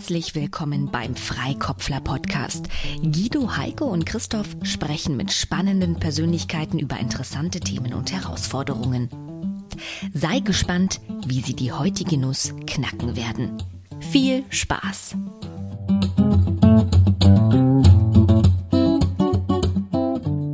Herzlich willkommen beim Freikopfler Podcast. Guido, Heike und Christoph sprechen mit spannenden Persönlichkeiten über interessante Themen und Herausforderungen. Sei gespannt, wie sie die heutige Nuss knacken werden. Viel Spaß!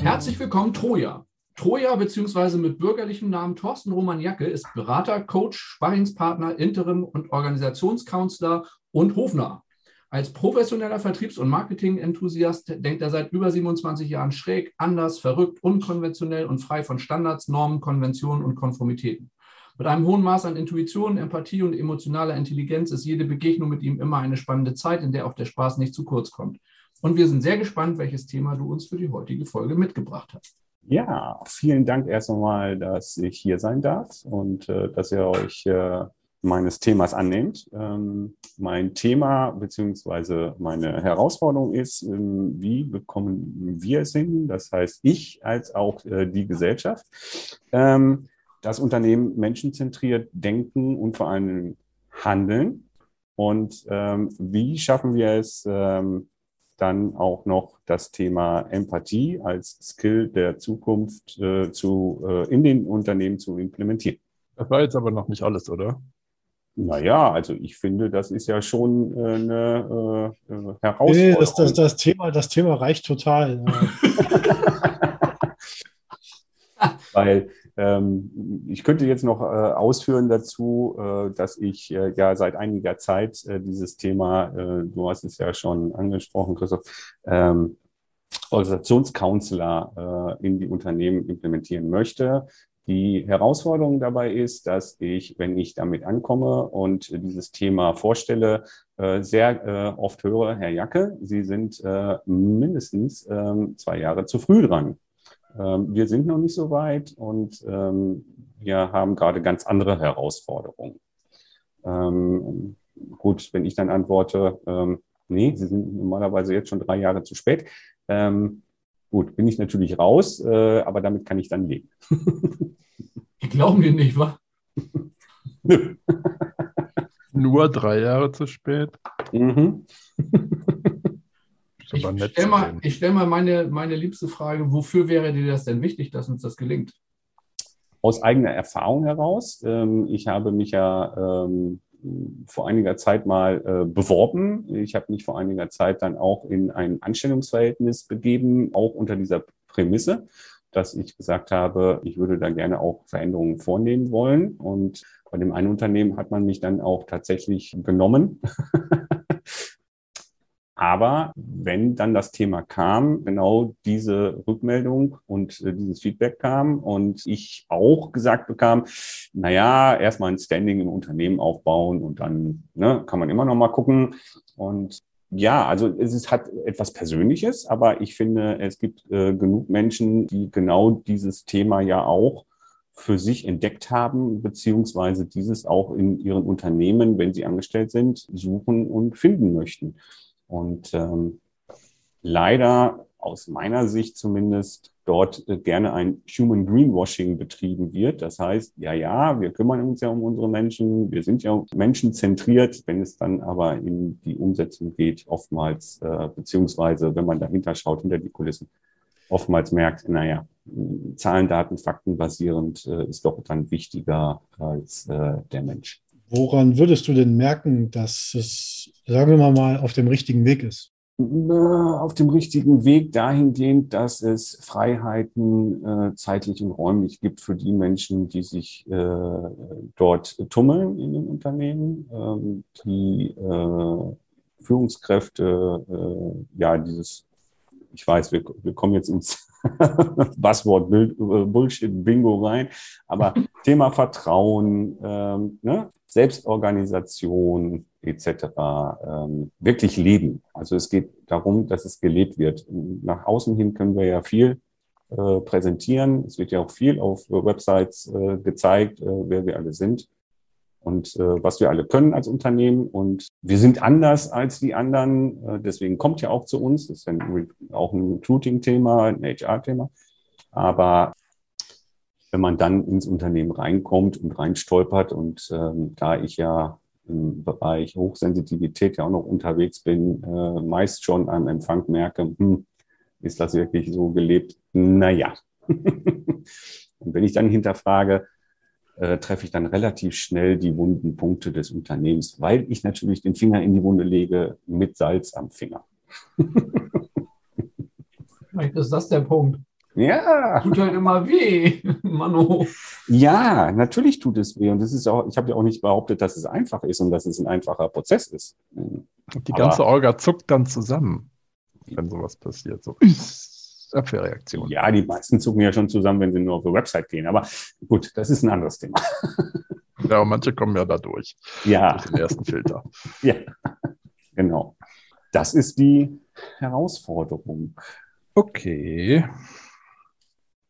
Herzlich willkommen, Troja. Troja bzw. mit bürgerlichem Namen Thorsten Romaniacke ist Berater, Coach, Sparringspartner, Interim- und Organisationscounselor und Hofner. Als professioneller Vertriebs- und Marketing-Enthusiast denkt er seit über 27 Jahren schräg, anders, verrückt, unkonventionell und frei von Standards, Normen, Konventionen und Konformitäten. Mit einem hohen Maß an Intuition, Empathie und emotionaler Intelligenz ist jede Begegnung mit ihm immer eine spannende Zeit, in der auch der Spaß nicht zu kurz kommt. Und wir sind sehr gespannt, welches Thema du uns für die heutige Folge mitgebracht hast. Ja, vielen Dank erst einmal, dass ich hier sein darf und äh, dass ihr euch äh, meines Themas annehmt. Ähm, mein Thema beziehungsweise meine Herausforderung ist, ähm, wie bekommen wir es hin, das heißt ich als auch äh, die Gesellschaft, ähm, das Unternehmen menschenzentriert denken und vor allem handeln. Und ähm, wie schaffen wir es, ähm, dann auch noch das Thema Empathie als Skill der Zukunft äh, zu, äh, in den Unternehmen zu implementieren. Das war jetzt aber noch nicht alles, oder? Naja, also ich finde, das ist ja schon äh, eine äh, Herausforderung. Nee, das, das, das, Thema, das Thema reicht total. Weil ähm, ich könnte jetzt noch äh, ausführen dazu, äh, dass ich äh, ja seit einiger Zeit äh, dieses Thema, äh, du hast es ja schon angesprochen, Christoph, ähm, Organisationscounselor äh, in die Unternehmen implementieren möchte. Die Herausforderung dabei ist, dass ich, wenn ich damit ankomme und dieses Thema vorstelle, sehr oft höre, Herr Jacke, Sie sind mindestens ähm, zwei Jahre zu früh dran. Ähm, wir sind noch nicht so weit und ähm, wir haben gerade ganz andere Herausforderungen. Gut, wenn ich dann antworte, nee, Sie sind normalerweise jetzt schon drei Jahre zu spät. Gut, bin ich natürlich raus, äh, aber damit kann ich dann leben. Die glauben dir nicht, wa? Nö. Nur drei Jahre zu spät? Mhm. Ich stelle mal, stell mal meine, meine liebste Frage, wofür wäre dir das denn wichtig, dass uns das gelingt? Aus eigener Erfahrung heraus. Ähm, ich habe mich ja ähm, vor einiger Zeit mal äh, beworben. Ich habe mich vor einiger Zeit dann auch in ein Anstellungsverhältnis begeben, auch unter dieser Prämisse, dass ich gesagt habe, ich würde da gerne auch Veränderungen vornehmen wollen. Und bei dem einen Unternehmen hat man mich dann auch tatsächlich genommen. Aber wenn dann das Thema kam, genau diese Rückmeldung und äh, dieses Feedback kam und ich auch gesagt bekam, na ja, erstmal ein Standing im Unternehmen aufbauen und dann ne, kann man immer noch mal gucken. Und ja, also es ist, hat etwas Persönliches, aber ich finde, es gibt äh, genug Menschen, die genau dieses Thema ja auch für sich entdeckt haben, beziehungsweise dieses auch in ihren Unternehmen, wenn sie angestellt sind, suchen und finden möchten. Und ähm, leider aus meiner Sicht zumindest dort äh, gerne ein Human Greenwashing betrieben wird. Das heißt, ja, ja, wir kümmern uns ja um unsere Menschen, wir sind ja menschenzentriert, wenn es dann aber in die Umsetzung geht, oftmals, äh, beziehungsweise wenn man dahinter schaut, hinter die Kulissen, oftmals merkt, naja, Zahlen, Daten, Fakten basierend äh, ist doch dann wichtiger als äh, der Mensch. Woran würdest du denn merken, dass es, sagen wir mal, auf dem richtigen Weg ist? Auf dem richtigen Weg dahingehend, dass es Freiheiten äh, zeitlich und räumlich gibt für die Menschen, die sich äh, dort tummeln in den Unternehmen, ähm, die äh, Führungskräfte, äh, ja, dieses, ich weiß, wir, wir kommen jetzt ins Buzzword äh, Bullshit Bingo rein, aber Thema Vertrauen, ähm, ne? Selbstorganisation etc. Ähm, wirklich leben. Also es geht darum, dass es gelebt wird. Nach außen hin können wir ja viel äh, präsentieren. Es wird ja auch viel auf Websites äh, gezeigt, äh, wer wir alle sind und äh, was wir alle können als Unternehmen. Und wir sind anders als die anderen. Äh, deswegen kommt ja auch zu uns. Das ist ein, auch ein Recruiting-Thema, ein HR-Thema. Aber wenn man dann ins Unternehmen reinkommt und reinstolpert und ähm, da ich ja im Bereich Hochsensitivität ja auch noch unterwegs bin, äh, meist schon am Empfang merke, hm, ist das wirklich so gelebt? Naja. Und wenn ich dann hinterfrage, äh, treffe ich dann relativ schnell die wunden Punkte des Unternehmens, weil ich natürlich den Finger in die Wunde lege mit Salz am Finger. Vielleicht ist das der Punkt. Ja. Tut halt immer weh, Mano. Ja, natürlich tut es weh. Und das ist auch, ich habe ja auch nicht behauptet, dass es einfach ist und dass es ein einfacher Prozess ist. Die ganze Aber, Orga zuckt dann zusammen, wenn sowas passiert. So Abwehrreaktion. Ja, die meisten zucken ja schon zusammen, wenn sie nur auf die Website gehen. Aber gut, das ist ein anderes Thema. Ja, aber manche kommen ja da durch. Ja. Durch den ersten Filter. Ja, genau. Das ist die Herausforderung. Okay.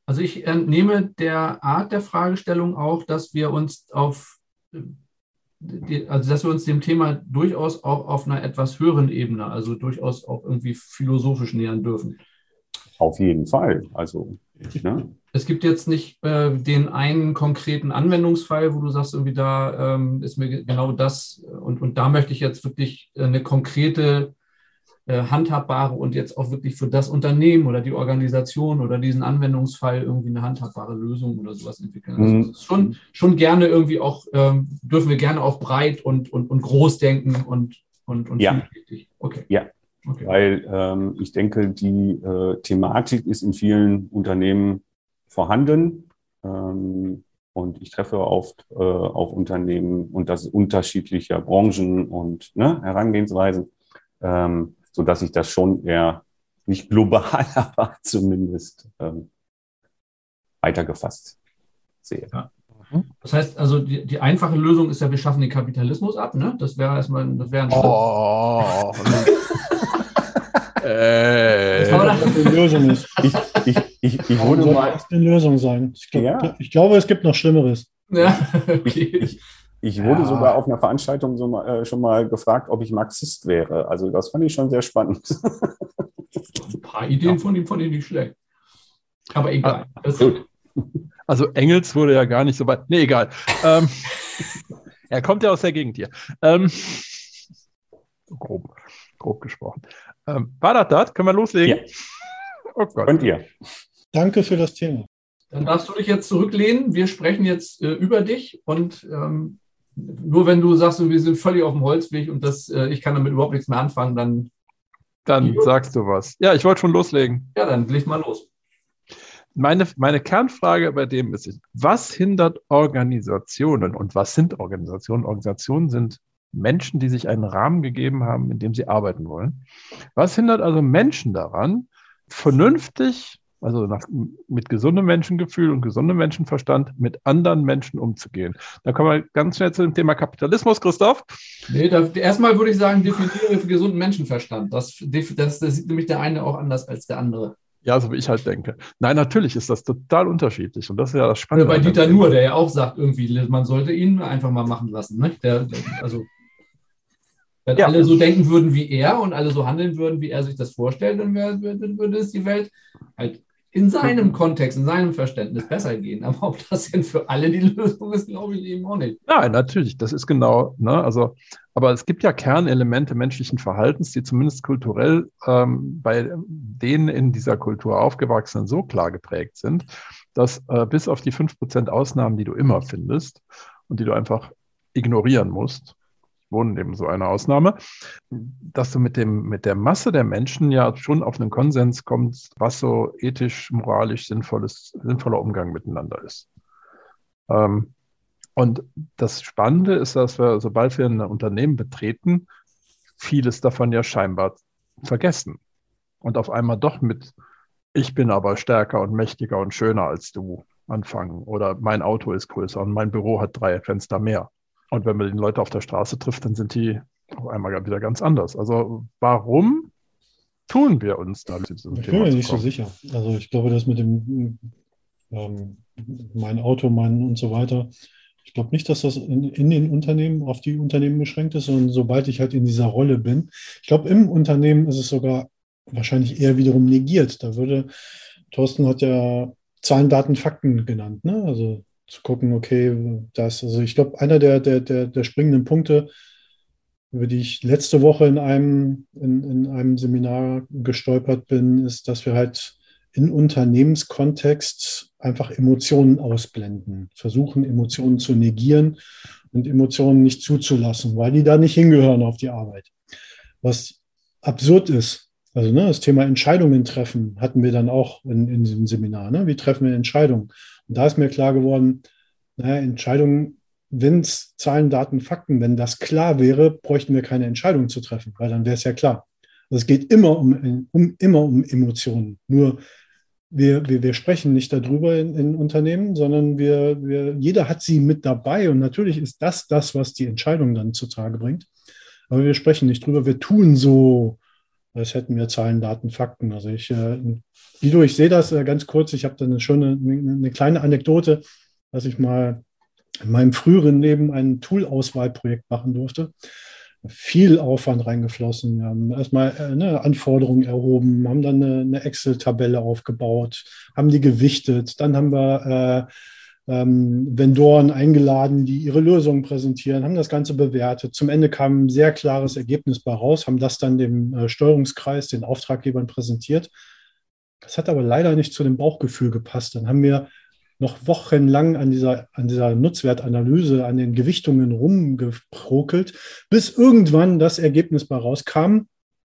Also ich entnehme der Art der Fragestellung auch, dass wir uns auf also dass wir uns dem Thema durchaus auch auf einer etwas höheren Ebene, also durchaus auch irgendwie philosophisch nähern dürfen. Auf jeden Fall. Also ne? es gibt jetzt nicht äh, den einen konkreten Anwendungsfall, wo du sagst, irgendwie da ähm, ist mir genau das und, und da möchte ich jetzt wirklich eine konkrete äh, handhabbare und jetzt auch wirklich für das Unternehmen oder die Organisation oder diesen Anwendungsfall irgendwie eine handhabbare Lösung oder sowas entwickeln. Also mhm. schon, schon gerne irgendwie auch, ähm, dürfen wir gerne auch breit und, und, und groß denken und, und, und ja. Okay. Ja. Okay. Weil ähm, ich denke, die äh, Thematik ist in vielen Unternehmen vorhanden. Ähm, und ich treffe oft äh, auf Unternehmen und das unterschiedlicher Branchen und ne, Herangehensweisen. Ähm, so dass ich das schon eher nicht global, aber zumindest ähm, weitergefasst sehe. Ja. Das heißt, also die, die, einfache Lösung ist ja, wir schaffen den Kapitalismus ab, ne? Das wäre erstmal, das wäre ein Schritt. Oh. äh, das die Lösung ist. Ich, ich, ich, ich würde mal. Das eine Lösung sein. Ich, glaub, ja. ich glaube, es gibt noch Schlimmeres. Ja, okay. ich, ich wurde ja. sogar auf einer Veranstaltung so mal, äh, schon mal gefragt, ob ich Marxist wäre. Also das fand ich schon sehr spannend. Ein paar Ideen ja. von ihm fand ich nicht schlecht. Aber egal. Ah, gut. Also Engels wurde ja gar nicht so weit. Nee, egal. ähm, er kommt ja aus der Gegend hier. Ähm, grob, grob gesprochen. Ähm, war das das? Können wir loslegen? Ja. Oh Gott. Könnt ihr. Danke für das Thema. Dann darfst du dich jetzt zurücklehnen. Wir sprechen jetzt äh, über dich und ähm, nur wenn du sagst, wir sind völlig auf dem Holzweg und das, äh, ich kann damit überhaupt nichts mehr anfangen, dann. Dann sagst du was. Ja, ich wollte schon loslegen. Ja, dann leg mal los. Meine, meine Kernfrage bei dem ist, was hindert Organisationen und was sind Organisationen? Organisationen sind Menschen, die sich einen Rahmen gegeben haben, in dem sie arbeiten wollen. Was hindert also Menschen daran, vernünftig also nach, mit gesundem Menschengefühl und gesundem Menschenverstand mit anderen Menschen umzugehen. Da kommen wir ganz schnell zu dem Thema Kapitalismus, Christoph. Nee, da, erstmal würde ich sagen, definiere für gesunden Menschenverstand. Das, das, das sieht nämlich der eine auch anders als der andere. Ja, so wie ich halt denke. Nein, natürlich ist das total unterschiedlich. Und das ist ja das Spannende. Oder bei Dieter Nuhr, der ja auch sagt, irgendwie, man sollte ihn einfach mal machen lassen. Ne? Der, der, also, wenn ja. alle so denken würden wie er und alle so handeln würden, wie er sich das vorstellt, dann, wär, würde es die Welt halt in seinem Kontext, in seinem Verständnis besser gehen. Aber ob das denn für alle die Lösung ist, glaube ich eben auch nicht. Ja, natürlich. Das ist genau, ne, also, aber es gibt ja Kernelemente menschlichen Verhaltens, die zumindest kulturell ähm, bei denen in dieser Kultur aufgewachsenen so klar geprägt sind, dass äh, bis auf die 5% Ausnahmen, die du immer findest und die du einfach ignorieren musst, Wohnen eben so eine Ausnahme, dass du mit, dem, mit der Masse der Menschen ja schon auf einen Konsens kommst, was so ethisch, moralisch sinnvolles, sinnvoller Umgang miteinander ist. Ähm, und das Spannende ist, dass wir, sobald wir ein Unternehmen betreten, vieles davon ja scheinbar vergessen. Und auf einmal doch mit, ich bin aber stärker und mächtiger und schöner als du anfangen. Oder mein Auto ist größer und mein Büro hat drei Fenster mehr. Und wenn man die Leute auf der Straße trifft, dann sind die auf einmal wieder ganz anders. Also warum tun wir uns da? Ich bin mir nicht so sicher. Also ich glaube, das mit dem ähm, mein Auto, mein und so weiter. Ich glaube nicht, dass das in, in, den Unternehmen auf die Unternehmen beschränkt ist, sondern sobald ich halt in dieser Rolle bin. Ich glaube, im Unternehmen ist es sogar wahrscheinlich eher wiederum negiert. Da würde, Thorsten hat ja Zahlen, Daten, Fakten genannt. Ne? Also zu gucken, okay, das, also ich glaube, einer der, der, der, der springenden Punkte, über die ich letzte Woche in einem, in, in einem Seminar gestolpert bin, ist, dass wir halt in Unternehmenskontext einfach Emotionen ausblenden, versuchen Emotionen zu negieren und Emotionen nicht zuzulassen, weil die da nicht hingehören auf die Arbeit. Was absurd ist, also ne, das Thema Entscheidungen treffen hatten wir dann auch in, in diesem Seminar. Ne? Wie treffen wir Entscheidungen? Und da ist mir klar geworden, naja, Entscheidungen, wenn es Zahlen, Daten, Fakten, wenn das klar wäre, bräuchten wir keine Entscheidungen zu treffen, weil dann wäre es ja klar. Also es geht immer um, um, immer um Emotionen. Nur wir, wir, wir sprechen nicht darüber in, in Unternehmen, sondern wir, wir, jeder hat sie mit dabei. Und natürlich ist das das, was die Entscheidung dann zutage bringt. Aber wir sprechen nicht drüber. Wir tun so, als hätten wir Zahlen, Daten, Fakten. Also ich, äh, Guido, ich sehe das äh, ganz kurz. Ich habe da eine schöne, eine, eine kleine Anekdote, dass ich mal in meinem früheren Leben ein Tool-Auswahlprojekt machen durfte viel Aufwand reingeflossen. Wir haben erstmal äh, ne, Anforderungen erhoben, haben dann eine, eine Excel-Tabelle aufgebaut, haben die gewichtet. Dann haben wir äh, ähm, Vendoren eingeladen, die ihre Lösungen präsentieren, haben das Ganze bewertet. Zum Ende kam ein sehr klares Ergebnis bei raus, haben das dann dem äh, Steuerungskreis, den Auftraggebern präsentiert. Das hat aber leider nicht zu dem Bauchgefühl gepasst. Dann haben wir noch wochenlang an dieser, an dieser Nutzwertanalyse, an den Gewichtungen rumgeprokelt, bis irgendwann das Ergebnis bei rauskam,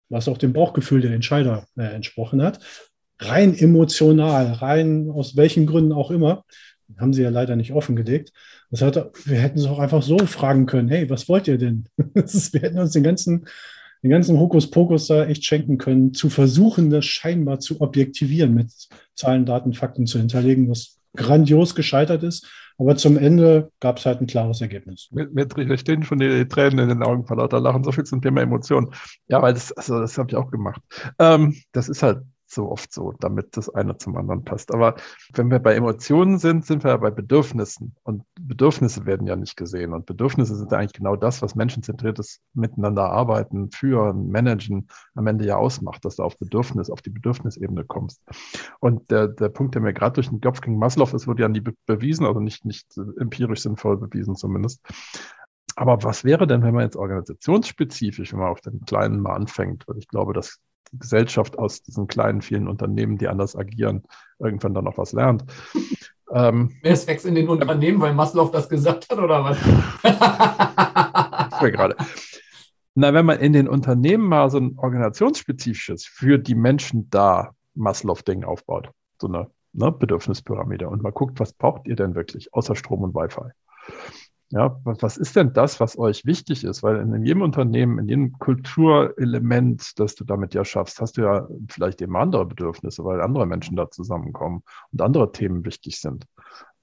was auch dem Bauchgefühl der Entscheider äh, entsprochen hat. Rein emotional, rein aus welchen Gründen auch immer, haben sie ja leider nicht offengelegt. Das hat, wir hätten es auch einfach so fragen können: Hey, was wollt ihr denn? wir hätten uns den ganzen, den ganzen Hokuspokus da echt schenken können, zu versuchen, das scheinbar zu objektivieren, mit Zahlen, Daten, Fakten zu hinterlegen, was grandios gescheitert ist. Aber zum Ende gab es halt ein klares Ergebnis. Mir, mir stehen schon die Tränen in den Augen vor lauter Lachen. So viel zum Thema Emotionen. Ja, weil das, also das habe ich auch gemacht. Ähm, das ist halt so oft so, damit das eine zum anderen passt. Aber wenn wir bei Emotionen sind, sind wir ja bei Bedürfnissen. Und Bedürfnisse werden ja nicht gesehen. Und Bedürfnisse sind eigentlich genau das, was menschenzentriertes Miteinander arbeiten, führen, managen am Ende ja ausmacht, dass du auf Bedürfnis, auf die Bedürfnisebene kommst. Und der, der Punkt, der mir gerade durch den Kopf ging, Maslow, es wurde ja nie bewiesen, also nicht, nicht empirisch sinnvoll bewiesen zumindest. Aber was wäre denn, wenn man jetzt organisationsspezifisch, wenn man auf den Kleinen mal anfängt? Weil ich glaube, dass Gesellschaft aus diesen kleinen, vielen Unternehmen, die anders agieren, irgendwann dann noch was lernt. Ähm, Mehr Sex in den Unternehmen, weil Maslow das gesagt hat, oder was? gerade. Na, wenn man in den Unternehmen mal so ein organisationsspezifisches für die Menschen da Maslow-Ding aufbaut, so eine ne, Bedürfnispyramide und mal guckt, was braucht ihr denn wirklich außer Strom und Wi-Fi? Ja, was ist denn das, was euch wichtig ist? Weil in jedem Unternehmen, in jedem Kulturelement, das du damit ja schaffst, hast du ja vielleicht eben andere Bedürfnisse, weil andere Menschen da zusammenkommen und andere Themen wichtig sind.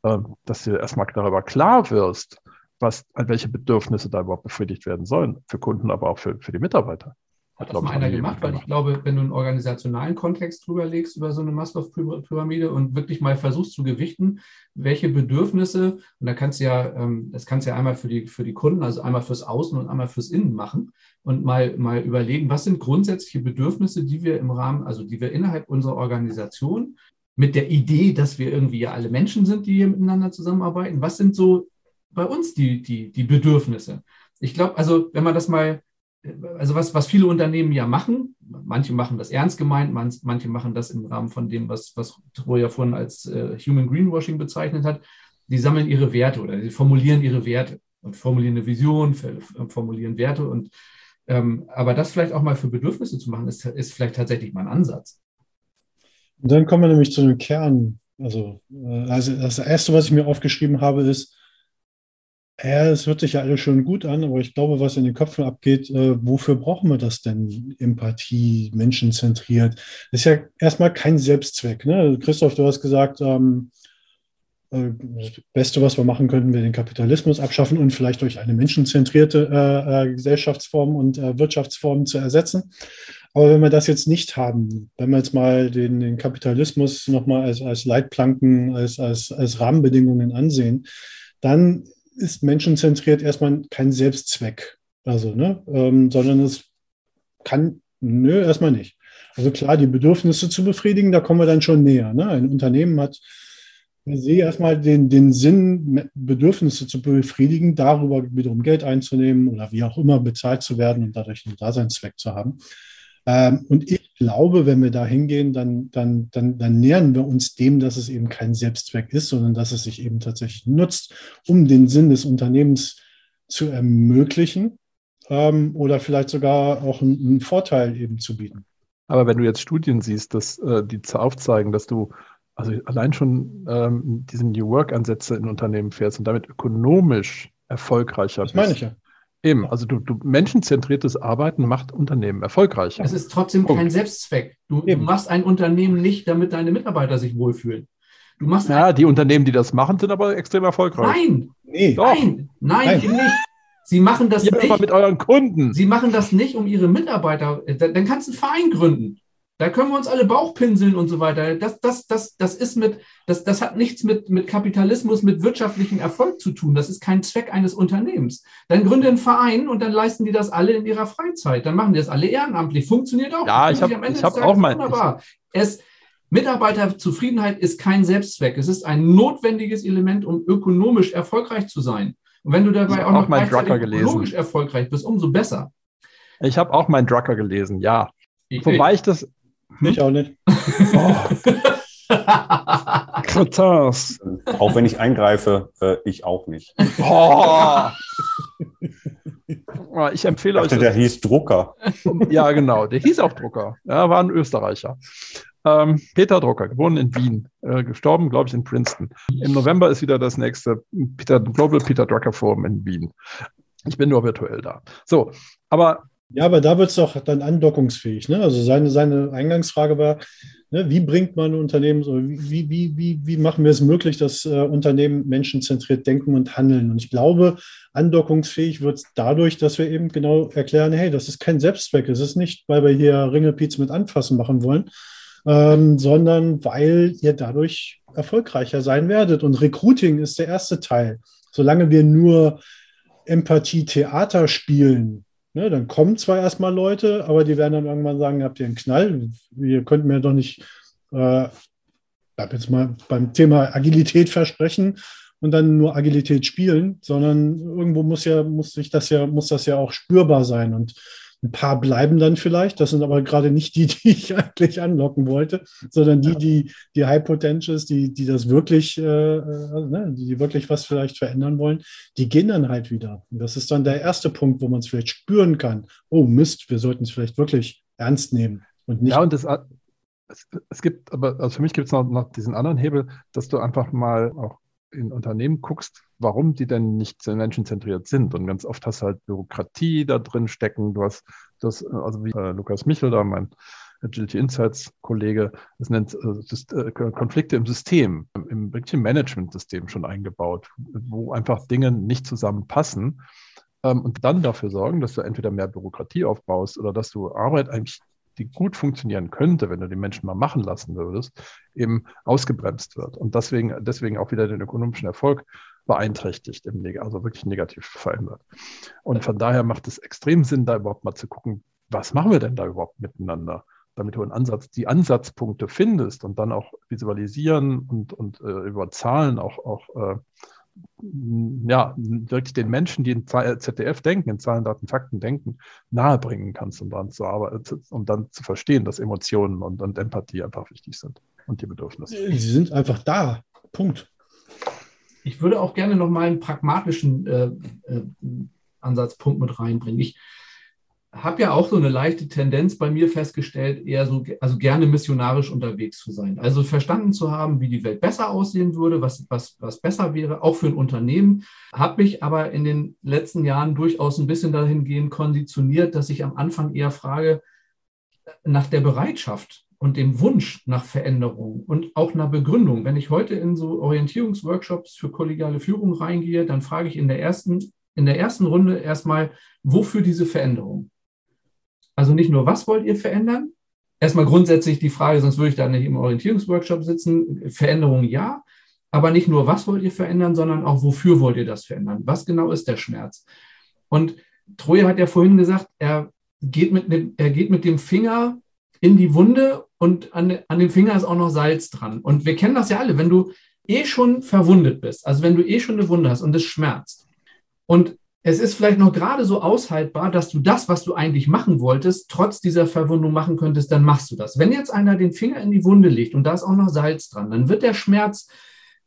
Ähm, dass du erstmal darüber klar wirst, was, welche Bedürfnisse da überhaupt befriedigt werden sollen, für Kunden, aber auch für, für die Mitarbeiter. Hat das mal einer gemacht, weil ich glaube, wenn du einen organisationalen Kontext drüber legst über so eine Maslow-Pyramide und wirklich mal versuchst zu gewichten, welche Bedürfnisse, und da kannst du ja, ähm, das kannst du ja einmal für die, für die Kunden, also einmal fürs Außen und einmal fürs Innen machen und mal, mal überlegen, was sind grundsätzliche Bedürfnisse, die wir im Rahmen, also die wir innerhalb unserer Organisation mit der Idee, dass wir irgendwie ja alle Menschen sind, die hier miteinander zusammenarbeiten, was sind so bei uns die, die, die Bedürfnisse? Ich glaube, also wenn man das mal also was, was viele Unternehmen ja machen, manche machen das ernst gemeint, manche machen das im Rahmen von dem, was, was Troja vorhin als äh, Human Greenwashing bezeichnet hat, die sammeln ihre Werte oder sie formulieren ihre Werte und formulieren eine Vision, formulieren Werte und ähm, aber das vielleicht auch mal für Bedürfnisse zu machen, ist, ist vielleicht tatsächlich mal ein Ansatz. Und dann kommen wir nämlich zu dem Kern. Also, äh, also das Erste, was ich mir aufgeschrieben habe, ist, ja, es hört sich ja alles schön gut an, aber ich glaube, was in den Köpfen abgeht, äh, wofür brauchen wir das denn? Empathie, menschenzentriert. Ist ja erstmal kein Selbstzweck. Ne? Christoph, du hast gesagt, ähm, äh, das Beste, was wir machen könnten, wir den Kapitalismus abschaffen und vielleicht durch eine menschenzentrierte äh, äh, Gesellschaftsform und äh, Wirtschaftsform zu ersetzen. Aber wenn wir das jetzt nicht haben, wenn wir jetzt mal den, den Kapitalismus nochmal als, als Leitplanken, als, als, als Rahmenbedingungen ansehen, dann ist menschenzentriert erstmal kein Selbstzweck. Also, ne, ähm, sondern es kann, nö, erstmal nicht. Also klar, die Bedürfnisse zu befriedigen, da kommen wir dann schon näher. Ne? Ein Unternehmen hat per se erstmal den, den Sinn, Bedürfnisse zu befriedigen, darüber wiederum Geld einzunehmen oder wie auch immer bezahlt zu werden und dadurch einen Daseinszweck zu haben. Ähm, und ich glaube, wenn wir da hingehen, dann, dann, dann, dann nähern wir uns dem, dass es eben kein Selbstzweck ist, sondern dass es sich eben tatsächlich nutzt, um den Sinn des Unternehmens zu ermöglichen ähm, oder vielleicht sogar auch einen, einen, Vorteil eben zu bieten. Aber wenn du jetzt Studien siehst, dass äh, die aufzeigen, dass du also allein schon ähm, diese New Work-Ansätze in Unternehmen fährst und damit ökonomisch erfolgreicher das bist. Das meine ich ja. Eben, also du, du menschenzentriertes Arbeiten macht Unternehmen erfolgreicher. Es ist trotzdem Punkt. kein Selbstzweck. Du, du, machst ein Unternehmen nicht, damit deine Mitarbeiter sich wohlfühlen. Du machst ja, die Unternehmen, die das machen, sind aber extrem erfolgreich. Nein, nee. nein, nein, nein, nicht. Sie machen das ja, nicht. mit euren Kunden. Sie machen das nicht, um ihre Mitarbeiter. Dann kannst du einen Verein gründen. Da können wir uns alle Bauchpinseln und so weiter. Das, das, das, das ist mit, das, das hat nichts mit, mit Kapitalismus, mit wirtschaftlichem Erfolg zu tun. Das ist kein Zweck eines Unternehmens. Dann gründe einen Verein und dann leisten die das alle in ihrer Freizeit. Dann machen die das alle ehrenamtlich. Funktioniert auch. Ja, ich habe hab auch mal. Wunderbar. Es, Mitarbeiterzufriedenheit ist kein Selbstzweck. Es ist ein notwendiges Element, um ökonomisch erfolgreich zu sein. Und wenn du dabei auch, auch noch ökologisch erfolgreich bist, umso besser. Ich habe auch meinen Drucker gelesen, ja. Ich, Wobei ich das, hm? Ich auch nicht. Oh. Kratas. Auch wenn ich eingreife, äh, ich auch nicht. Oh. Ich empfehle ich dachte, euch. Der hieß Drucker. Ja, genau. Der hieß auch Drucker. Ja, war ein Österreicher. Ähm, Peter Drucker, geboren in Wien, äh, gestorben, glaube ich, in Princeton. Im November ist wieder das nächste Peter, Global Peter Drucker Forum in Wien. Ich bin nur virtuell da. So, aber ja, aber da wird es doch dann andockungsfähig. Ne? Also seine, seine Eingangsfrage war, ne, wie bringt man Unternehmen, so, wie, wie, wie, wie machen wir es möglich, dass äh, Unternehmen menschenzentriert denken und handeln? Und ich glaube, andockungsfähig wird es dadurch, dass wir eben genau erklären, hey, das ist kein Selbstzweck. Es ist nicht, weil wir hier Ringelpiez mit Anfassen machen wollen, ähm, sondern weil ihr dadurch erfolgreicher sein werdet. Und Recruiting ist der erste Teil. Solange wir nur Empathie-Theater spielen, Ne, dann kommen zwar erstmal Leute, aber die werden dann irgendwann sagen, habt ihr einen Knall? Ihr könnt mir doch nicht, äh, bleib jetzt mal beim Thema Agilität versprechen und dann nur Agilität spielen, sondern irgendwo muss ja, muss sich das ja, muss das ja auch spürbar sein. Und ein paar bleiben dann vielleicht. Das sind aber gerade nicht die, die ich eigentlich anlocken wollte, sondern die, die, die High Potentials, die, die das wirklich, äh, äh, ne, die wirklich was vielleicht verändern wollen, die gehen dann halt wieder. Und das ist dann der erste Punkt, wo man es vielleicht spüren kann. Oh Mist, wir sollten es vielleicht wirklich ernst nehmen und nicht. Ja, und das, es, es gibt, aber also für mich gibt es noch, noch diesen anderen Hebel, dass du einfach mal auch in Unternehmen guckst, warum die denn nicht menschenzentriert sind. Und ganz oft hast du halt Bürokratie da drin stecken. Du hast das, also wie äh, Lukas Michel da, mein Agility Insights Kollege, das nennt äh, das, äh, Konflikte im System, im wirklichen Management-System schon eingebaut, wo einfach Dinge nicht zusammenpassen ähm, und dann dafür sorgen, dass du entweder mehr Bürokratie aufbaust oder dass du Arbeit eigentlich die gut funktionieren könnte, wenn du die Menschen mal machen lassen würdest, eben ausgebremst wird und deswegen, deswegen auch wieder den ökonomischen Erfolg beeinträchtigt, im also wirklich negativ verändert. Und von daher macht es extrem Sinn, da überhaupt mal zu gucken, was machen wir denn da überhaupt miteinander? damit du einen Ansatz, die Ansatzpunkte findest und dann auch visualisieren und, und äh, über Zahlen auch, auch äh, ja, wirklich den Menschen, die in ZDF denken, in Zahlen, Daten, Fakten denken, nahebringen kannst, um dann zu arbeiten, um dann zu verstehen, dass Emotionen und, und Empathie einfach wichtig sind und die Bedürfnisse. Sie sind einfach da. Punkt. Ich würde auch gerne noch mal einen pragmatischen äh, äh, Ansatzpunkt mit reinbringen. Ich habe ja auch so eine leichte Tendenz bei mir festgestellt, eher so, also gerne missionarisch unterwegs zu sein. Also verstanden zu haben, wie die Welt besser aussehen würde, was, was, was besser wäre, auch für ein Unternehmen. Habe mich aber in den letzten Jahren durchaus ein bisschen dahingehend konditioniert, dass ich am Anfang eher frage nach der Bereitschaft und dem Wunsch nach Veränderung und auch nach Begründung. Wenn ich heute in so Orientierungsworkshops für kollegiale Führung reingehe, dann frage ich in der ersten, in der ersten Runde erstmal, wofür diese Veränderung? Also nicht nur, was wollt ihr verändern? Erstmal grundsätzlich die Frage, sonst würde ich da nicht im Orientierungsworkshop sitzen. Veränderung ja, aber nicht nur, was wollt ihr verändern, sondern auch, wofür wollt ihr das verändern? Was genau ist der Schmerz? Und Troje hat ja vorhin gesagt, er geht mit, dem, er geht mit dem Finger in die Wunde und an, an dem Finger ist auch noch Salz dran. Und wir kennen das ja alle. Wenn du eh schon verwundet bist, also wenn du eh schon eine Wunde hast und es schmerzt und es ist vielleicht noch gerade so aushaltbar, dass du das, was du eigentlich machen wolltest, trotz dieser Verwundung machen könntest, dann machst du das. Wenn jetzt einer den Finger in die Wunde legt und da ist auch noch Salz dran, dann wird der Schmerz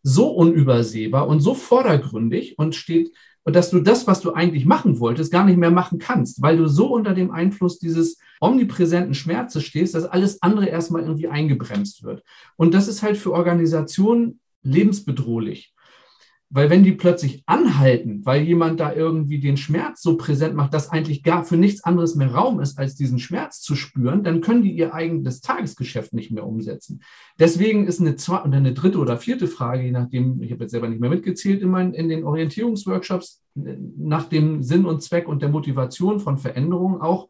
so unübersehbar und so vordergründig und steht, dass du das, was du eigentlich machen wolltest, gar nicht mehr machen kannst, weil du so unter dem Einfluss dieses omnipräsenten Schmerzes stehst, dass alles andere erstmal irgendwie eingebremst wird. Und das ist halt für Organisationen lebensbedrohlich. Weil wenn die plötzlich anhalten, weil jemand da irgendwie den Schmerz so präsent macht, dass eigentlich gar für nichts anderes mehr Raum ist, als diesen Schmerz zu spüren, dann können die ihr eigenes Tagesgeschäft nicht mehr umsetzen. Deswegen ist eine zweite oder eine dritte oder vierte Frage, je nachdem, ich habe jetzt selber nicht mehr mitgezählt in, meinen, in den Orientierungsworkshops, nach dem Sinn und Zweck und der Motivation von Veränderungen auch,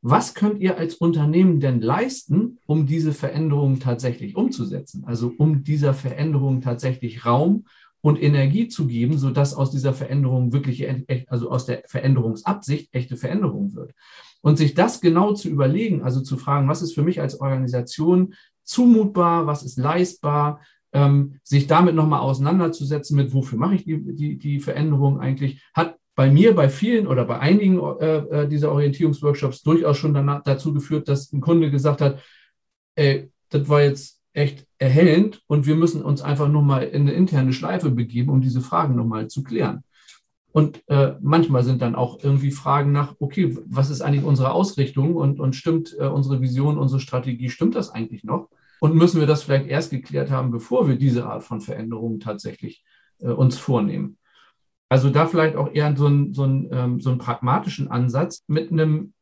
was könnt ihr als Unternehmen denn leisten, um diese Veränderungen tatsächlich umzusetzen? Also um dieser Veränderung tatsächlich Raum und Energie zu geben, sodass aus dieser Veränderung wirklich, also aus der Veränderungsabsicht echte Veränderung wird. Und sich das genau zu überlegen, also zu fragen, was ist für mich als Organisation zumutbar, was ist leistbar, ähm, sich damit nochmal auseinanderzusetzen mit, wofür mache ich die, die, die Veränderung eigentlich, hat bei mir, bei vielen oder bei einigen äh, äh dieser Orientierungsworkshops durchaus schon danach, dazu geführt, dass ein Kunde gesagt hat, ey, das war jetzt echt erhellend und wir müssen uns einfach nochmal in eine interne Schleife begeben, um diese Fragen nochmal zu klären. Und äh, manchmal sind dann auch irgendwie Fragen nach, okay, was ist eigentlich unsere Ausrichtung und, und stimmt äh, unsere Vision, unsere Strategie, stimmt das eigentlich noch? Und müssen wir das vielleicht erst geklärt haben, bevor wir diese Art von Veränderungen tatsächlich äh, uns vornehmen? Also da vielleicht auch eher so, ein, so, ein, ähm, so einen pragmatischen Ansatz mit einem,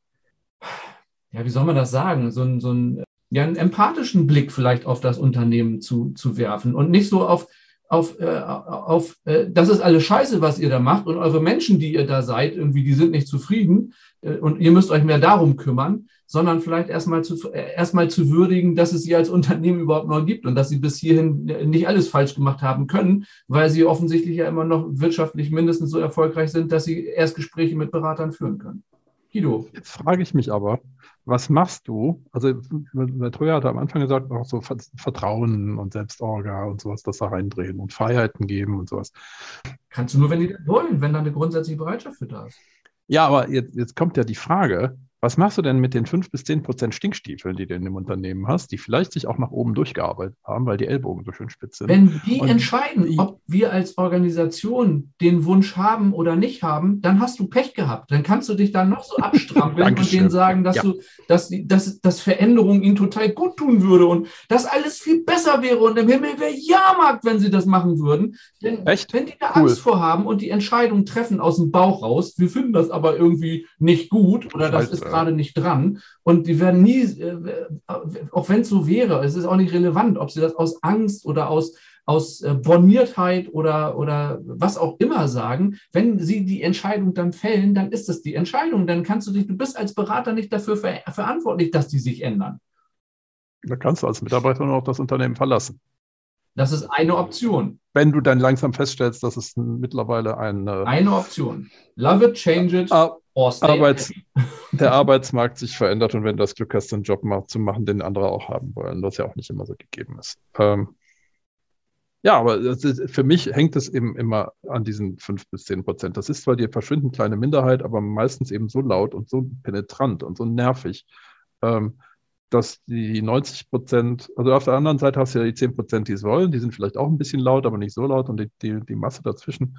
ja, wie soll man das sagen, so ein, so ein ja, einen empathischen Blick vielleicht auf das Unternehmen zu, zu werfen und nicht so auf, auf, äh, auf äh, das ist alles scheiße, was ihr da macht und eure Menschen, die ihr da seid, irgendwie, die sind nicht zufrieden äh, und ihr müsst euch mehr darum kümmern, sondern vielleicht erstmal zu, äh, erstmal zu würdigen, dass es sie als Unternehmen überhaupt noch gibt und dass sie bis hierhin nicht alles falsch gemacht haben können, weil sie offensichtlich ja immer noch wirtschaftlich mindestens so erfolgreich sind, dass sie Erstgespräche mit Beratern führen können. Guido. Jetzt frage ich mich aber, was machst du? Also, der Troja hat am Anfang gesagt, auch so Vertrauen und Selbstorga und sowas, das da reindrehen und Freiheiten geben und sowas. Kannst du nur, wenn die das wollen, wenn da eine grundsätzliche Bereitschaft für da ist. Ja, aber jetzt, jetzt kommt ja die Frage, was machst du denn mit den 5 bis 10 Prozent Stinkstiefeln, die du in dem Unternehmen hast, die vielleicht sich auch nach oben durchgearbeitet haben, weil die Ellbogen so schön spitz sind? Wenn die und entscheiden, die, ob wir als Organisation den Wunsch haben oder nicht haben, dann hast du Pech gehabt. Dann kannst du dich da noch so abstrampeln und denen sagen, dass, ja. du, dass, dass, dass Veränderung ihnen total gut tun würde und dass alles viel besser wäre und im Himmel wäre Jahrmarkt, wenn sie das machen würden. Denn Echt? wenn die da cool. Angst vorhaben und die Entscheidung treffen aus dem Bauch raus, wir finden das aber irgendwie nicht gut oder das ist gerade nicht dran. Und die werden nie, äh, auch wenn es so wäre, es ist auch nicht relevant, ob sie das aus Angst oder aus, aus äh, Borniertheit oder, oder was auch immer sagen. Wenn sie die Entscheidung dann fällen, dann ist das die Entscheidung. Dann kannst du dich, du bist als Berater nicht dafür ver verantwortlich, dass die sich ändern. Da kannst du als Mitarbeiter nur noch das Unternehmen verlassen. Das ist eine Option. Wenn du dann langsam feststellst, dass es mittlerweile eine. Eine Option. Love it, change it. Ah, Arbeits, der Arbeitsmarkt sich verändert und wenn du das Glück hast, einen Job mal zu machen, den andere auch haben wollen, was ja auch nicht immer so gegeben ist. Ähm, ja, aber ist, für mich hängt es eben immer an diesen fünf bis zehn Prozent. Das ist zwar die verschwindend kleine Minderheit, aber meistens eben so laut und so penetrant und so nervig, ähm, dass die 90 Prozent, also auf der anderen Seite hast du ja die 10 Prozent, die es wollen, die sind vielleicht auch ein bisschen laut, aber nicht so laut und die, die, die Masse dazwischen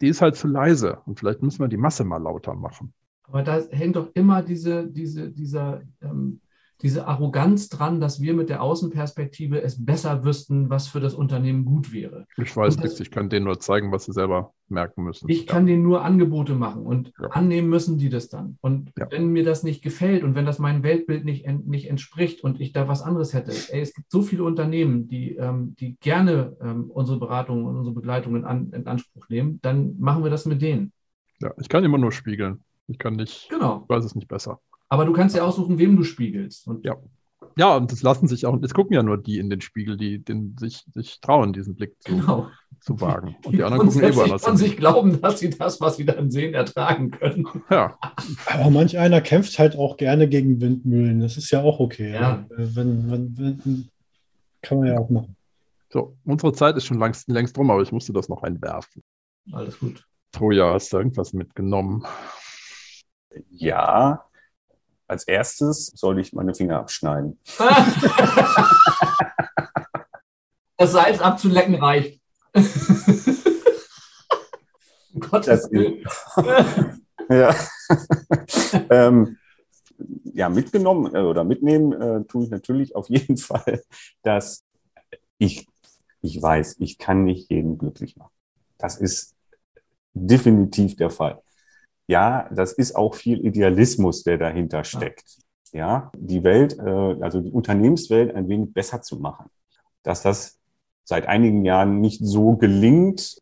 die ist halt zu leise und vielleicht müssen wir die Masse mal lauter machen. Aber da hängt doch immer diese, diese, dieser, ähm, diese Arroganz dran, dass wir mit der Außenperspektive es besser wüssten, was für das Unternehmen gut wäre. Ich weiß nichts, ich kann denen nur zeigen, was sie selber merken müssen. Ich ja. kann denen nur Angebote machen und ja. annehmen müssen die das dann. Und ja. wenn mir das nicht gefällt und wenn das meinem Weltbild nicht, nicht entspricht und ich da was anderes hätte, ey, es gibt so viele Unternehmen, die, ähm, die gerne ähm, unsere Beratung und unsere Begleitung in, an, in Anspruch nehmen, dann machen wir das mit denen. Ja, ich kann immer nur spiegeln. Ich kann nicht, genau. ich weiß es nicht besser. Aber du kannst ja aussuchen, wem du spiegelst. Und ja. Ja, und das lassen sich auch, es gucken ja nur die in den Spiegel, die den, sich, sich trauen, diesen Blick zu, genau. zu wagen. Und die, die anderen gucken eh woanders von sich glauben, dass sie das, was sie dann sehen, ertragen können. Ja. Aber manch einer kämpft halt auch gerne gegen Windmühlen. Das ist ja auch okay. Ja. Wenn, wenn, wenn, kann man ja auch machen. So, unsere Zeit ist schon längst, längst rum, aber ich musste das noch einwerfen. Alles gut. Troja, hast du irgendwas mitgenommen? Ja, als erstes soll ich meine Finger abschneiden. das Salz abzulecken reicht. um Gottes Willen. ja. ähm, ja, mitgenommen äh, oder mitnehmen äh, tue ich natürlich auf jeden Fall, dass ich, ich weiß, ich kann nicht jeden glücklich machen. Das ist definitiv der Fall. Ja, das ist auch viel Idealismus, der dahinter steckt. Ja, die Welt, äh, also die Unternehmenswelt ein wenig besser zu machen. Dass das seit einigen Jahren nicht so gelingt,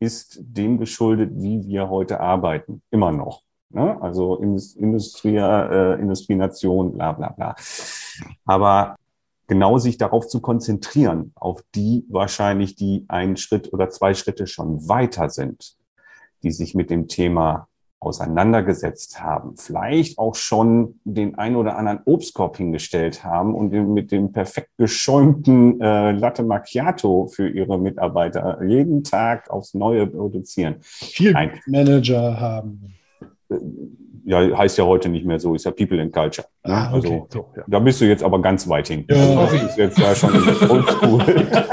ist dem geschuldet, wie wir heute arbeiten. Immer noch. Ne? Also Industrie, äh, Industrienation, bla bla bla. Aber genau sich darauf zu konzentrieren, auf die wahrscheinlich, die einen Schritt oder zwei Schritte schon weiter sind, die sich mit dem Thema auseinandergesetzt haben, vielleicht auch schon den ein oder anderen Obstkorb hingestellt haben und mit dem perfekt geschäumten äh, Latte Macchiato für ihre Mitarbeiter jeden Tag aufs Neue produzieren. Viel Manager haben ja, heißt ja heute nicht mehr so, ist ja People and Culture. Ne? Ah, okay. Also so, ja. da bist du jetzt aber ganz weit hin. Ja. Also, das ist jetzt ja schon oldschool.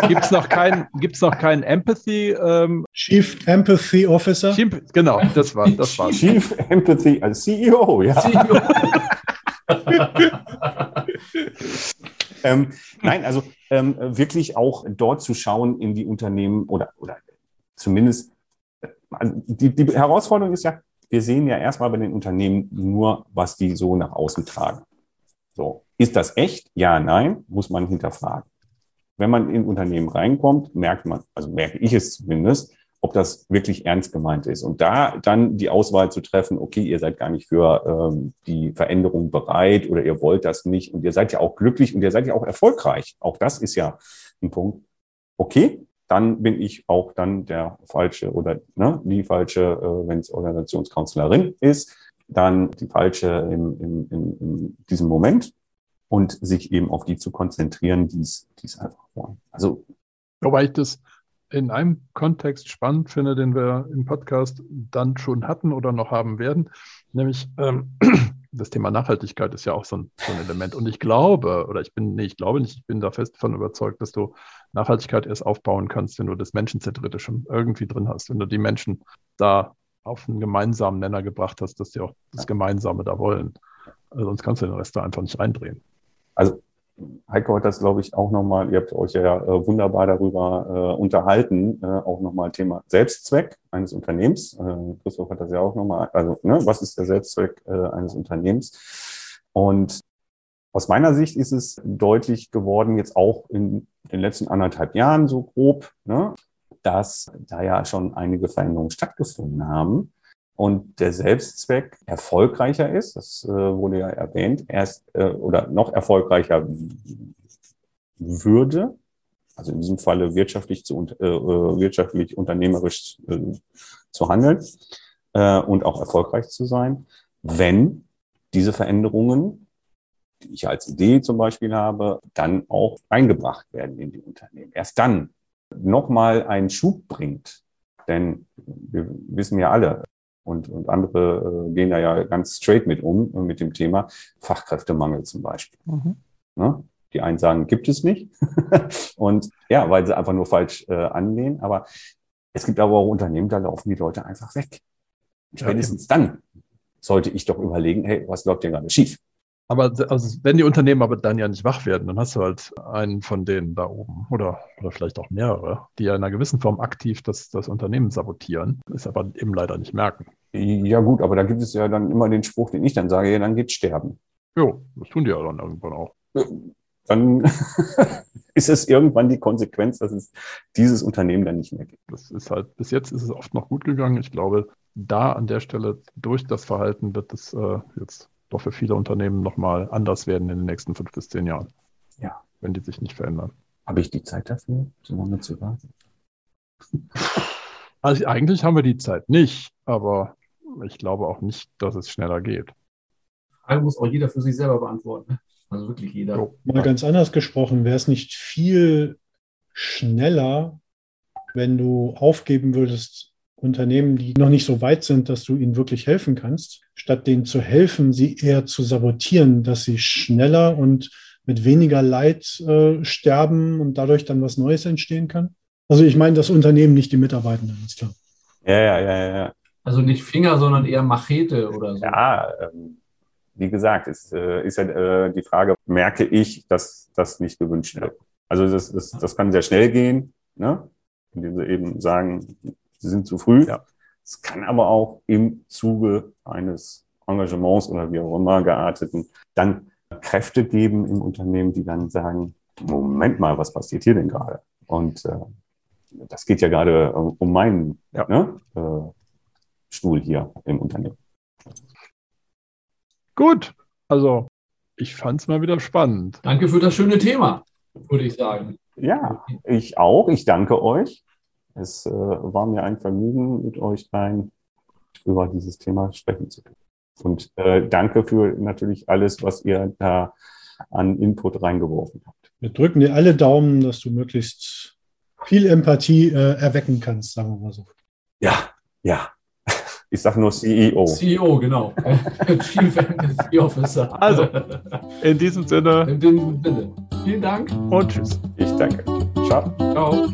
Gibt es noch keinen gibt's noch keinen Empathy? Ähm, Chief Empathy Officer? Chief, genau, das war das war. Chief Empathy als CEO, ja. CEO. ähm, nein, also ähm, wirklich auch dort zu schauen in die Unternehmen oder, oder zumindest also die, die Herausforderung ist ja, wir sehen ja erstmal bei den Unternehmen nur, was die so nach außen tragen. So, ist das echt? Ja, nein, muss man hinterfragen. Wenn man in Unternehmen reinkommt, merkt man, also merke ich es zumindest, ob das wirklich ernst gemeint ist. Und da dann die Auswahl zu treffen, okay, ihr seid gar nicht für ähm, die Veränderung bereit oder ihr wollt das nicht und ihr seid ja auch glücklich und ihr seid ja auch erfolgreich. Auch das ist ja ein Punkt. Okay, dann bin ich auch dann der falsche oder ne, die falsche, äh, wenn es Organisationskanzlerin ist, dann die falsche in, in, in, in diesem Moment und sich eben auf die zu konzentrieren, die es einfach wollen. Also Wobei ich das in einem Kontext spannend finde, den wir im Podcast dann schon hatten oder noch haben werden, nämlich ähm, das Thema Nachhaltigkeit ist ja auch so ein, so ein, Element. Und ich glaube, oder ich bin, nee, ich glaube nicht, ich bin da fest davon überzeugt, dass du Nachhaltigkeit erst aufbauen kannst, wenn du das Menschenzentrierte schon irgendwie drin hast, wenn du die Menschen da auf einen gemeinsamen Nenner gebracht hast, dass sie auch das Gemeinsame da wollen. Also sonst kannst du den Rest da einfach nicht reindrehen. Also Heiko hat das, glaube ich, auch nochmal, ihr habt euch ja äh, wunderbar darüber äh, unterhalten, äh, auch nochmal Thema Selbstzweck eines Unternehmens. Äh, Christoph hat das ja auch nochmal, also ne, was ist der Selbstzweck äh, eines Unternehmens? Und aus meiner Sicht ist es deutlich geworden, jetzt auch in den letzten anderthalb Jahren so grob, ne, dass da ja schon einige Veränderungen stattgefunden haben und der Selbstzweck erfolgreicher ist, das äh, wurde ja erwähnt, erst äh, oder noch erfolgreicher würde, also in diesem Falle wirtschaftlich zu äh, wirtschaftlich unternehmerisch zu handeln und auch erfolgreich zu sein, wenn diese Veränderungen, die ich als Idee zum Beispiel habe, dann auch eingebracht werden in die Unternehmen. Erst dann nochmal einen Schub bringt. Denn wir wissen ja alle, und, und andere äh, gehen da ja ganz straight mit um, äh, mit dem Thema Fachkräftemangel zum Beispiel. Mhm. Ne? Die einen sagen, gibt es nicht. und ja, weil sie einfach nur falsch äh, annehmen. Aber es gibt aber auch Unternehmen, da laufen die Leute einfach weg. Spätestens ja, dann sollte ich doch überlegen, hey, was läuft denn gerade schief? Aber also, wenn die Unternehmen aber dann ja nicht wach werden, dann hast du halt einen von denen da oben oder, oder vielleicht auch mehrere, die ja in einer gewissen Form aktiv das, das Unternehmen sabotieren, ist aber eben leider nicht merken. Ja gut, aber da gibt es ja dann immer den Spruch, den ich dann sage, ja, dann geht sterben. Jo, das tun die ja dann irgendwann auch. Dann ist es irgendwann die Konsequenz, dass es dieses Unternehmen dann nicht mehr gibt. Das ist halt, bis jetzt ist es oft noch gut gegangen. Ich glaube, da an der Stelle durch das Verhalten wird es äh, jetzt doch für viele Unternehmen nochmal anders werden in den nächsten fünf bis zehn Jahren. Ja. Wenn die sich nicht verändern. Habe ich die Zeit dafür, so lange zu warten? Also eigentlich haben wir die Zeit nicht, aber ich glaube auch nicht, dass es schneller geht. Frage muss auch jeder für sich selber beantworten. Also wirklich jeder. So. Mal ganz anders gesprochen, wäre es nicht viel schneller, wenn du aufgeben würdest, Unternehmen, die noch nicht so weit sind, dass du ihnen wirklich helfen kannst, statt denen zu helfen, sie eher zu sabotieren, dass sie schneller und mit weniger Leid äh, sterben und dadurch dann was Neues entstehen kann? Also ich meine das Unternehmen, nicht die Mitarbeitenden, ist klar. Ja, ja, ja, ja. Also nicht Finger, sondern eher Machete oder so. Ja, ähm, wie gesagt, ist, äh, ist ja äh, die Frage, merke ich, dass das nicht gewünscht wird. Also das, das, das kann sehr schnell gehen, ne? indem sie eben sagen, sie sind zu früh. Ja. Es kann aber auch im Zuge eines Engagements oder wie auch immer gearteten dann Kräfte geben im Unternehmen, die dann sagen, Moment mal, was passiert hier denn gerade? Und äh, das geht ja gerade um meinen Ja. ne, äh, Stuhl hier im Unternehmen. Gut, also ich fand es mal wieder spannend. Danke für das schöne Thema, würde ich sagen. Ja, ich auch. Ich danke euch. Es äh, war mir ein Vergnügen, mit euch beiden über dieses Thema sprechen zu können. Und äh, danke für natürlich alles, was ihr da an Input reingeworfen habt. Wir drücken dir alle Daumen, dass du möglichst viel Empathie äh, erwecken kannst, sagen wir mal so. Ja, ja. Ich sage nur CEO. CEO, genau. Chief Embassy Officer. Also. In diesem Sinne In diesem Sinne. Vielen Dank. und tschüss. Ich danke. Ciao. Ciao.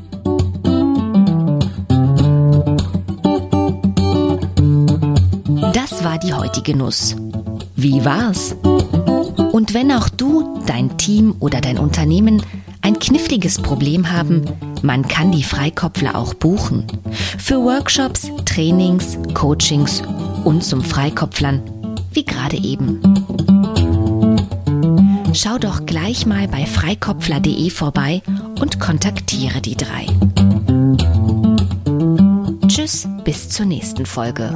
Das war die heutige Nuss. Wie war's? Und wenn auch du, dein Team oder dein Unternehmen ein kniffliges Problem haben, man kann die Freikopfler auch buchen. Für Workshops, Trainings, Coachings und zum Freikopflern, wie gerade eben. Schau doch gleich mal bei freikopfler.de vorbei und kontaktiere die drei. Tschüss, bis zur nächsten Folge.